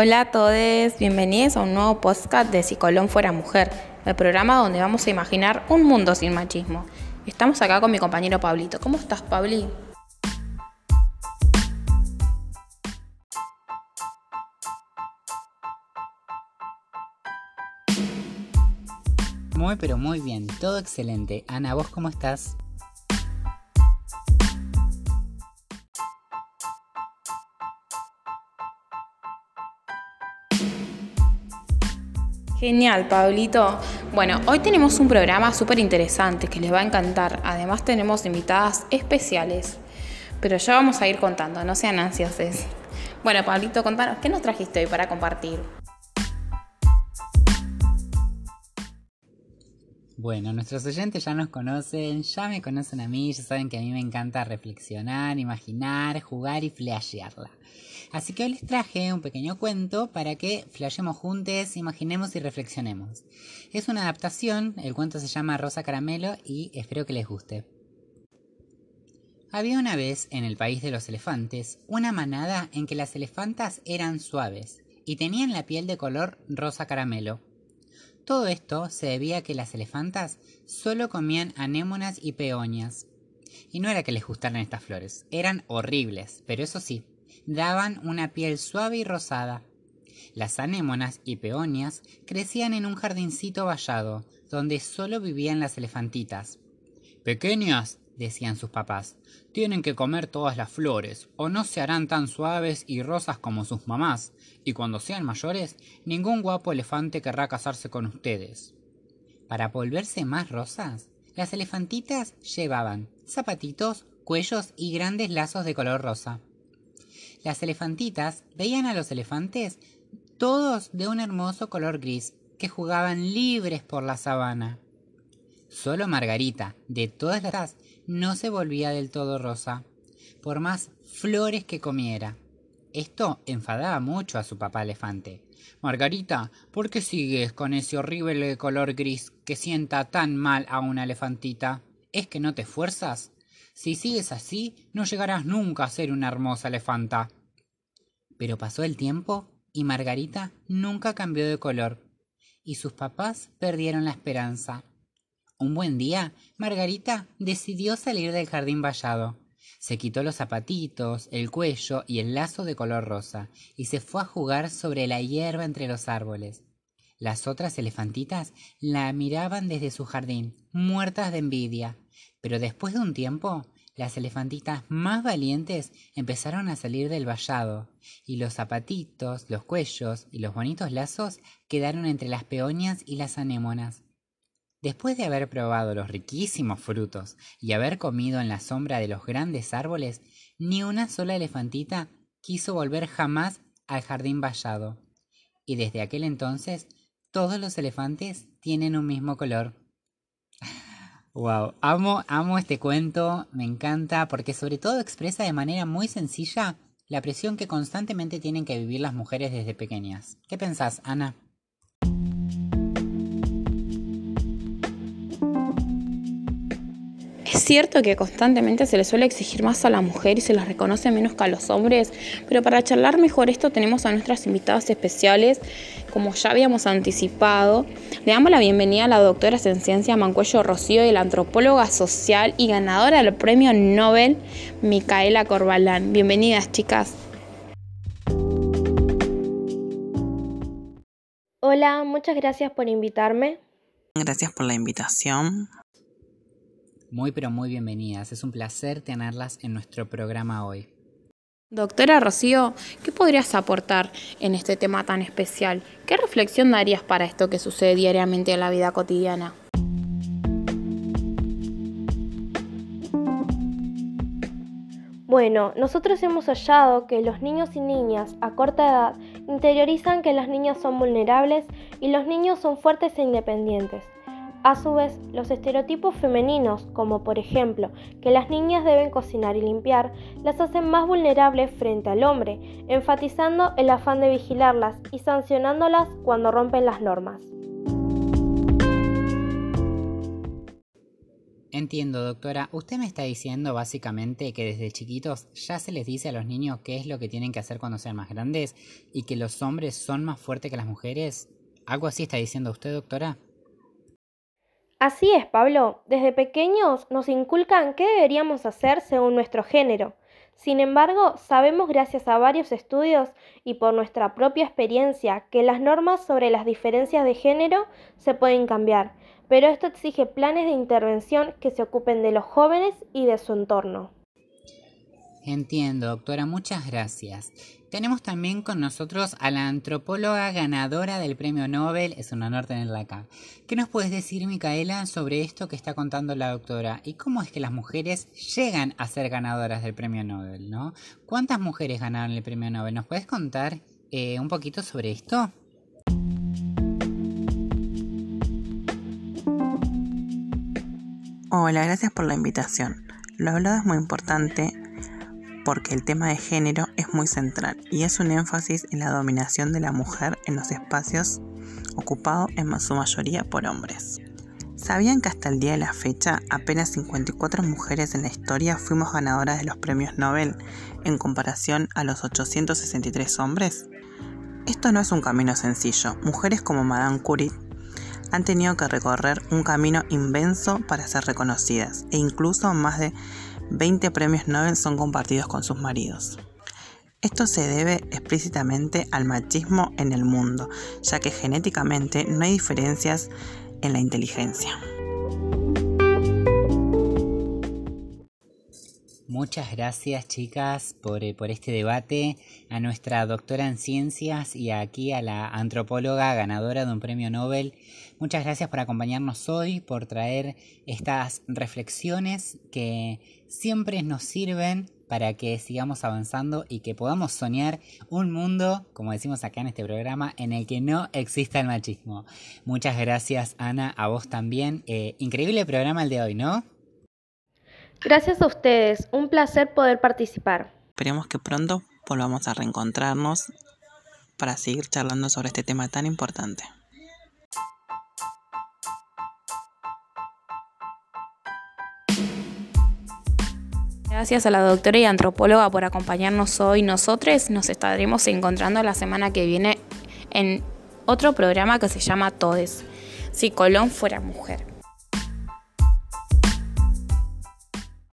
Hola a todos, bienvenidos a un nuevo podcast de Si Colón fuera mujer, el programa donde vamos a imaginar un mundo sin machismo. Estamos acá con mi compañero Pablito. ¿Cómo estás, Pabli? Muy pero muy bien, todo excelente. Ana, ¿vos cómo estás? Genial, Pablito. Bueno, hoy tenemos un programa súper interesante que les va a encantar. Además tenemos invitadas especiales. Pero ya vamos a ir contando, no sean ansiosos. Bueno, Pablito, contanos, ¿qué nos trajiste hoy para compartir? Bueno, nuestros oyentes ya nos conocen, ya me conocen a mí, ya saben que a mí me encanta reflexionar, imaginar, jugar y flashearla. Así que hoy les traje un pequeño cuento para que flashemos juntos, imaginemos y reflexionemos. Es una adaptación, el cuento se llama Rosa Caramelo y espero que les guste. Había una vez en el país de los elefantes una manada en que las elefantas eran suaves y tenían la piel de color rosa caramelo. Todo esto se debía a que las elefantas solo comían anémonas y peonías. Y no era que les gustaran estas flores, eran horribles, pero eso sí, daban una piel suave y rosada. Las anémonas y peonias crecían en un jardincito vallado, donde solo vivían las elefantitas. Pequeñas, decían sus papás, tienen que comer todas las flores, o no se harán tan suaves y rosas como sus mamás, y cuando sean mayores, ningún guapo elefante querrá casarse con ustedes. Para volverse más rosas, las elefantitas llevaban zapatitos, cuellos y grandes lazos de color rosa. Las elefantitas veían a los elefantes todos de un hermoso color gris, que jugaban libres por la sabana. Solo Margarita, de todas las no se volvía del todo rosa, por más flores que comiera. Esto enfadaba mucho a su papá elefante. Margarita, ¿por qué sigues con ese horrible color gris que sienta tan mal a una elefantita? ¿Es que no te esfuerzas? Si sigues así, no llegarás nunca a ser una hermosa elefanta. Pero pasó el tiempo y Margarita nunca cambió de color, y sus papás perdieron la esperanza. Un buen día, Margarita decidió salir del jardín vallado. Se quitó los zapatitos, el cuello y el lazo de color rosa, y se fue a jugar sobre la hierba entre los árboles. Las otras elefantitas la miraban desde su jardín, muertas de envidia, pero después de un tiempo, las elefantitas más valientes empezaron a salir del vallado, y los zapatitos, los cuellos y los bonitos lazos quedaron entre las peonías y las anémonas. Después de haber probado los riquísimos frutos y haber comido en la sombra de los grandes árboles, ni una sola elefantita quiso volver jamás al jardín vallado. Y desde aquel entonces, todos los elefantes tienen un mismo color. Wow, amo, amo este cuento, me encanta porque sobre todo expresa de manera muy sencilla la presión que constantemente tienen que vivir las mujeres desde pequeñas. ¿Qué pensás, Ana? Es cierto que constantemente se le suele exigir más a la mujer y se las reconoce menos que a los hombres, pero para charlar mejor esto tenemos a nuestras invitadas especiales, como ya habíamos anticipado. Le damos la bienvenida a la doctora en ciencia Mancuello Rocío y la antropóloga social y ganadora del premio Nobel, Micaela Corbalán. Bienvenidas, chicas. Hola, muchas gracias por invitarme. Gracias por la invitación. Muy pero muy bienvenidas, es un placer tenerlas en nuestro programa hoy. Doctora Rocío, ¿qué podrías aportar en este tema tan especial? ¿Qué reflexión darías para esto que sucede diariamente en la vida cotidiana? Bueno, nosotros hemos hallado que los niños y niñas a corta edad interiorizan que las niñas son vulnerables y los niños son fuertes e independientes. A su vez, los estereotipos femeninos, como por ejemplo que las niñas deben cocinar y limpiar, las hacen más vulnerables frente al hombre, enfatizando el afán de vigilarlas y sancionándolas cuando rompen las normas. Entiendo, doctora. Usted me está diciendo básicamente que desde chiquitos ya se les dice a los niños qué es lo que tienen que hacer cuando sean más grandes y que los hombres son más fuertes que las mujeres. ¿Algo así está diciendo usted, doctora? Así es, Pablo. Desde pequeños nos inculcan qué deberíamos hacer según nuestro género. Sin embargo, sabemos gracias a varios estudios y por nuestra propia experiencia que las normas sobre las diferencias de género se pueden cambiar pero esto exige planes de intervención que se ocupen de los jóvenes y de su entorno. Entiendo, doctora, muchas gracias. Tenemos también con nosotros a la antropóloga ganadora del premio Nobel, es un honor tenerla acá. ¿Qué nos puedes decir, Micaela, sobre esto que está contando la doctora? ¿Y cómo es que las mujeres llegan a ser ganadoras del premio Nobel, no? ¿Cuántas mujeres ganaron el premio Nobel? ¿Nos puedes contar eh, un poquito sobre esto? Hola, gracias por la invitación. Lo hablado es muy importante porque el tema de género es muy central y es un énfasis en la dominación de la mujer en los espacios ocupados en su mayoría por hombres. ¿Sabían que hasta el día de la fecha apenas 54 mujeres en la historia fuimos ganadoras de los premios Nobel en comparación a los 863 hombres? Esto no es un camino sencillo. Mujeres como Madame Curie han tenido que recorrer un camino inmenso para ser reconocidas e incluso más de 20 premios Nobel son compartidos con sus maridos. Esto se debe explícitamente al machismo en el mundo, ya que genéticamente no hay diferencias en la inteligencia. Muchas gracias chicas por, eh, por, este debate, a nuestra doctora en ciencias y aquí a la antropóloga ganadora de un premio Nobel. Muchas gracias por acompañarnos hoy, por traer estas reflexiones que siempre nos sirven para que sigamos avanzando y que podamos soñar un mundo, como decimos acá en este programa, en el que no exista el machismo. Muchas gracias Ana, a vos también. Eh, increíble programa el de hoy, ¿no? Gracias a ustedes, un placer poder participar. Esperemos que pronto volvamos a reencontrarnos para seguir charlando sobre este tema tan importante. Gracias a la doctora y antropóloga por acompañarnos hoy. Nosotros nos estaremos encontrando la semana que viene en otro programa que se llama Todes, si Colón fuera mujer.